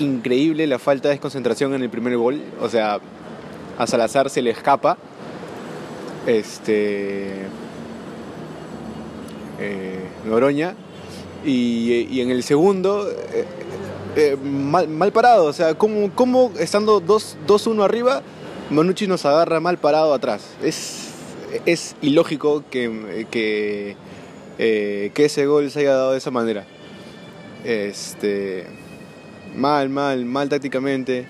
increíble la falta de concentración en el primer gol. O sea, a Salazar se le escapa. Este. Eh, Noroña. Y, en el segundo, eh, eh, mal, parado. O sea, ¿cómo, cómo estando 2-1 arriba, Manucci nos agarra mal parado atrás? Es, es ilógico que, que ese gol se haya dado de esa manera. Este. Mal, mal, mal tácticamente.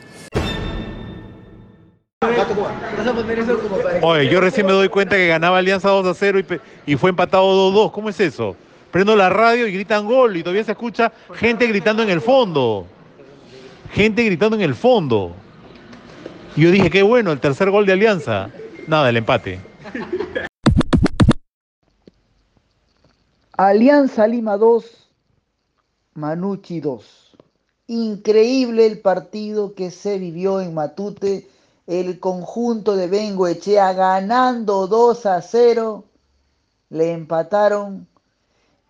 Oye, yo recién me doy cuenta que ganaba Alianza 2 a 0 y, fue empatado 2 2. ¿Cómo es eso? Prendo la radio y gritan gol y todavía se escucha gente gritando en el fondo. Gente gritando en el fondo. Y yo dije, qué bueno, el tercer gol de Alianza. Nada, el empate. Alianza Lima 2, Manucci 2. Increíble el partido que se vivió en Matute. El conjunto de Bengoechea ganando 2 a 0. Le empataron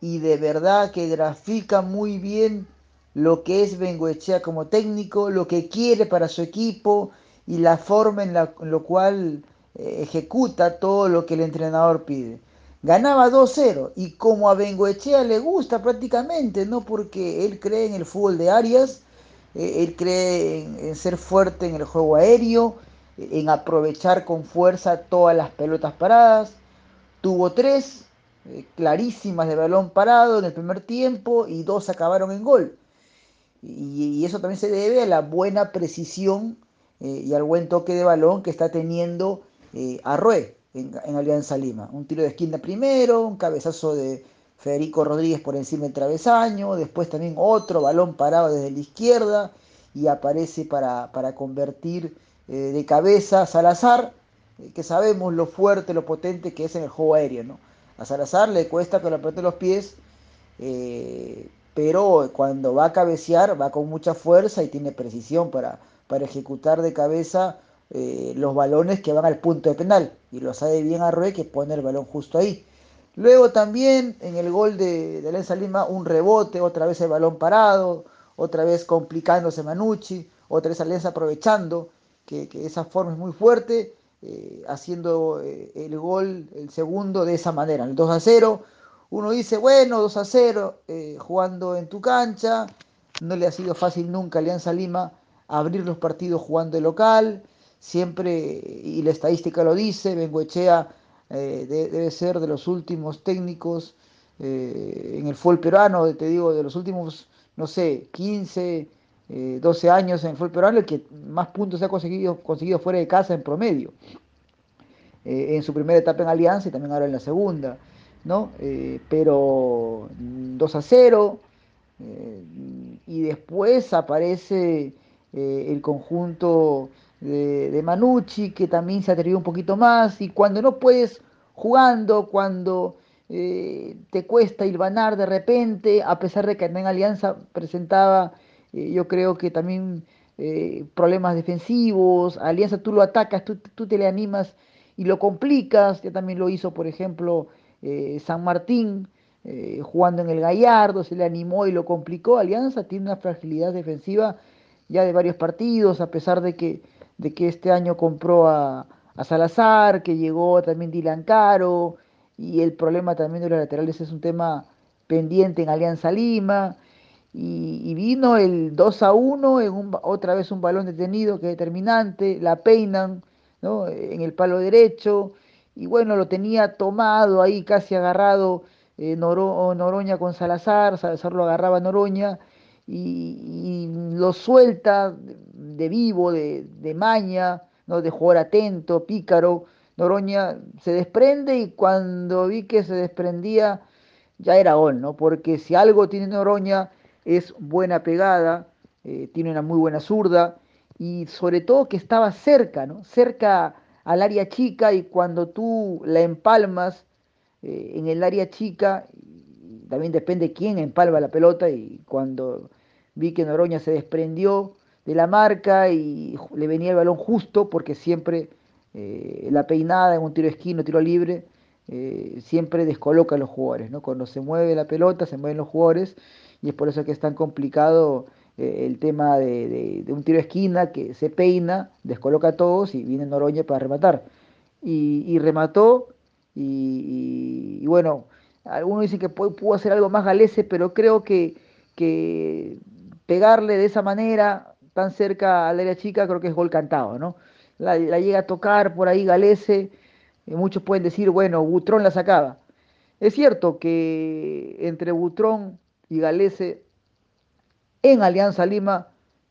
y de verdad que grafica muy bien lo que es Bengoechea como técnico, lo que quiere para su equipo y la forma en la cual eh, ejecuta todo lo que el entrenador pide ganaba 2-0 y como a Bengoechea le gusta prácticamente, no porque él cree en el fútbol de Arias, eh, él cree en, ser fuerte en el juego aéreo, en aprovechar con fuerza todas las pelotas paradas. Tuvo tres eh, clarísimas de balón parado en el primer tiempo y dos acabaron en gol. Y, eso también se debe a la buena precisión eh, y al buen toque de balón que está teniendo Arrué en, Alianza Lima. Un tiro de esquina primero, un cabezazo de Federico Rodríguez por encima del travesaño, después también otro balón parado desde la izquierda y aparece para, convertir eh, de cabeza Salazar, eh, que sabemos lo fuerte, lo potente que es en el juego aéreo. ¿no? A Salazar le cuesta que lo apriete los pies, eh, pero cuando va a cabecear va con mucha fuerza y tiene precisión para, para ejecutar de cabeza los balones que van al punto de penal. Y lo sabe bien Arrué que pone el balón justo ahí. Luego también en el gol de, Alianza Lima un rebote, otra vez el balón parado, otra vez complicándose Manucci, otra vez Alianza aprovechando que, esa forma es muy fuerte, eh, haciendo eh, el gol, el segundo de esa manera, el 2 a 0. Uno dice, bueno, 2 a 0, jugando en tu cancha, no le ha sido fácil nunca a Alianza Lima abrir los partidos jugando de local, siempre, y la estadística lo dice, Bengoechea eh, debe ser de los últimos técnicos eh, en el fútbol peruano, te digo, de los últimos, no sé, 15, 12 eh, años en el fútbol peruano, el que más puntos ha conseguido, conseguido fuera de casa en promedio. en su primera etapa en Alianza y también ahora en la segunda, ¿no? pero 2 a 0, y después aparece el conjunto de, Manucci, que también se atrevió un poquito más, y cuando no puedes jugando, cuando eh, te cuesta ilvanar de repente, a pesar de que en Alianza presentaba, eh, yo creo que también eh, problemas defensivos, Alianza tú lo atacas, tú, tú, te le animas y lo complicas, ya también lo hizo, por ejemplo, San Martín, jugando en el Gallardo, se le animó y lo complicó, Alianza tiene una fragilidad defensiva ya de varios partidos, a pesar de que de que este año compró a, Salazar, que llegó también Dylan Caro, y el problema también de los laterales es un tema pendiente en Alianza Lima, y, vino el 2 a 1, en un, otra vez un balón detenido que es determinante, la peinan ¿no? en el palo derecho, y bueno, lo tenía tomado ahí, casi agarrado eh, Noroña con Salazar, Salazar lo agarraba a Noroña, y, lo suelta de vivo, de, maña, ¿no? de jugar atento, pícaro. Noroña se desprende y cuando vi que se desprendía ya era gol, ¿no? Porque si algo tiene Noroña es buena pegada, eh, tiene una muy buena zurda y sobre todo que estaba cerca, ¿no? Cerca al área chica y cuando tú la empalmas eh, en el área chica, también depende quién empalma la pelota y cuando vi que Noroña se desprendió de la marca y le venía el balón justo porque siempre eh, la peinada en un tiro esquino, tiro libre, eh, siempre descoloca a los jugadores. ¿no? Cuando se mueve la pelota, se mueven los jugadores y es por eso que es tan complicado eh, el tema de, un tiro de esquina que se peina, descoloca a todos y viene Noroña para rematar. Y, remató y, bueno, algunos dicen que pudo hacer algo más Galese, pero creo que, que pegarle de esa manera tan cerca al área chica creo que es gol cantado, ¿no? La, llega a tocar por ahí Galese, muchos pueden decir, bueno, Butrón la sacaba. Es cierto que entre Butrón y Galese en Alianza Lima,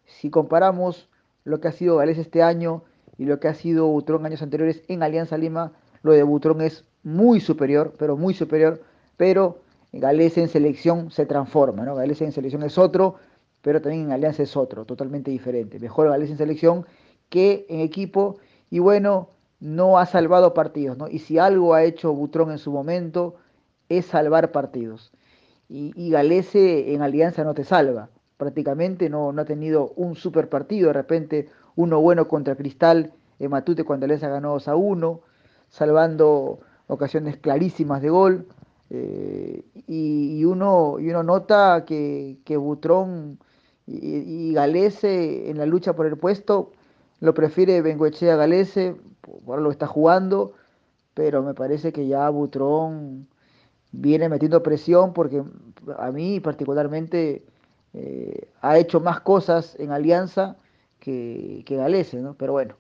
si comparamos lo que ha sido Galese este año y lo que ha sido Butrón años anteriores en Alianza Lima, lo de Butrón es muy superior, pero muy superior, pero Galese en selección se transforma, ¿no? Galese en selección es otro, pero también en Alianza es otro, totalmente diferente. Mejor Galese en selección que en equipo, y bueno, no ha salvado partidos, ¿no? Y si algo ha hecho Butrón en su momento, es salvar partidos. Y, y Galese en Alianza no te salva prácticamente, no, no ha tenido un super partido, de repente uno bueno contra Cristal en Matute cuando ha ganado 2 a 1, salvando ocasiones clarísimas de gol, eh, y, uno, y uno nota que, que Butrón y, Galese en la lucha por el puesto lo prefiere Bengoechea Galese, por lo está jugando, pero me parece que ya Butrón viene metiendo presión porque a mí particularmente eh, ha hecho más cosas en Alianza que, que Galese, ¿no? Pero bueno.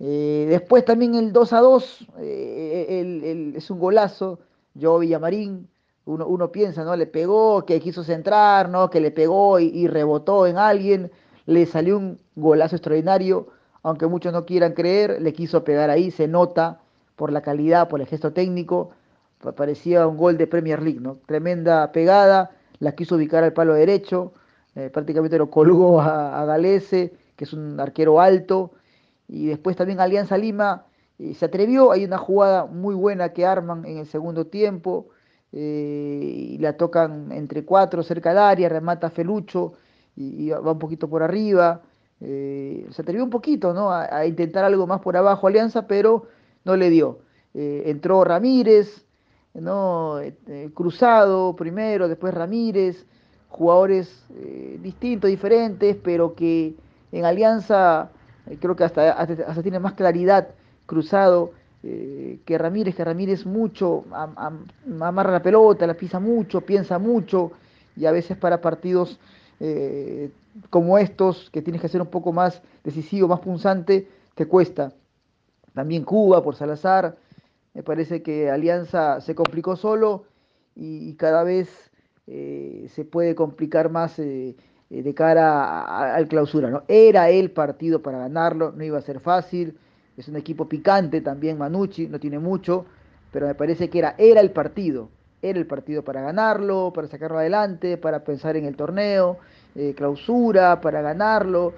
Eh, después también el 2 a 2 eh, es un golazo. Yo Villamarín, uno, uno, piensa, ¿no? Le pegó, que quiso centrar, ¿no? Que le pegó y, rebotó en alguien. Le salió un golazo extraordinario, aunque muchos no quieran creer, le quiso pegar ahí, se nota por la calidad, por el gesto técnico. Parecía un gol de Premier League, ¿no? Tremenda pegada la quiso ubicar al palo derecho, eh, prácticamente lo colgó a, Galese, que es un arquero alto, y después también Alianza Lima eh, se atrevió, hay una jugada muy buena que arman en el segundo tiempo, eh, y la tocan entre cuatro cerca del área, remata Felucho y, va un poquito por arriba, se atrevió un poquito ¿no? a, intentar algo más por abajo Alianza, pero no le dio. entró Ramírez, ¿no? Cruzado primero, después Ramírez, jugadores eh, distintos, diferentes, pero que en Alianza eh, creo que hasta, hasta, tiene más claridad Cruzado eh, que Ramírez, que Ramírez mucho, amarra la pelota, la pisa mucho, piensa mucho, y a veces para partidos como estos, que tienes que ser un poco más decisivo, más punzante, te cuesta. También Cuba por Salazar, me parece que Alianza se complicó solo y, cada vez eh, se puede complicar más eh, eh, de cara al clausura. ¿no? Era el partido para ganarlo, no iba a ser fácil. Es un equipo picante también, Manucci, no tiene mucho, pero me parece que era, era el partido. Era el partido para ganarlo, para sacarlo adelante, para pensar en el torneo, clausura, para ganarlo.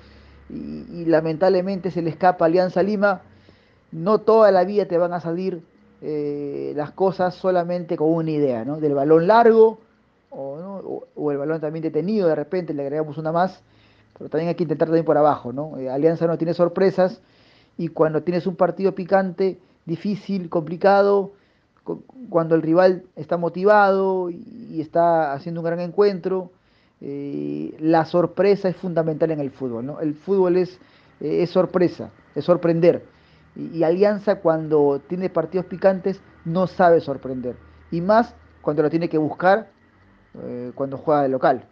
Y, lamentablemente se le escapa Alianza Lima. No toda la vida te van a salir eh, las cosas solamente con una idea, ¿no? Del balón largo o, el balón también detenido, de repente le agregamos una más, pero también hay que intentar también por abajo, ¿no? Eh, Alianza no tiene sorpresas y cuando tienes un partido picante, difícil, complicado, cuando el rival está motivado y está haciendo un gran encuentro, eh, la sorpresa es fundamental en el fútbol, ¿no? El fútbol es, es sorpresa, es sorprender y, Alianza cuando tiene partidos picantes no sabe sorprender. Y más cuando lo tiene que buscar eh, cuando juega de local.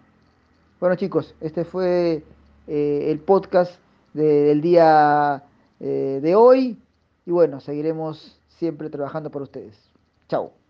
Bueno chicos, este fue eh, el podcast del día eh, de hoy. Y bueno, seguiremos siempre trabajando por ustedes. Chao.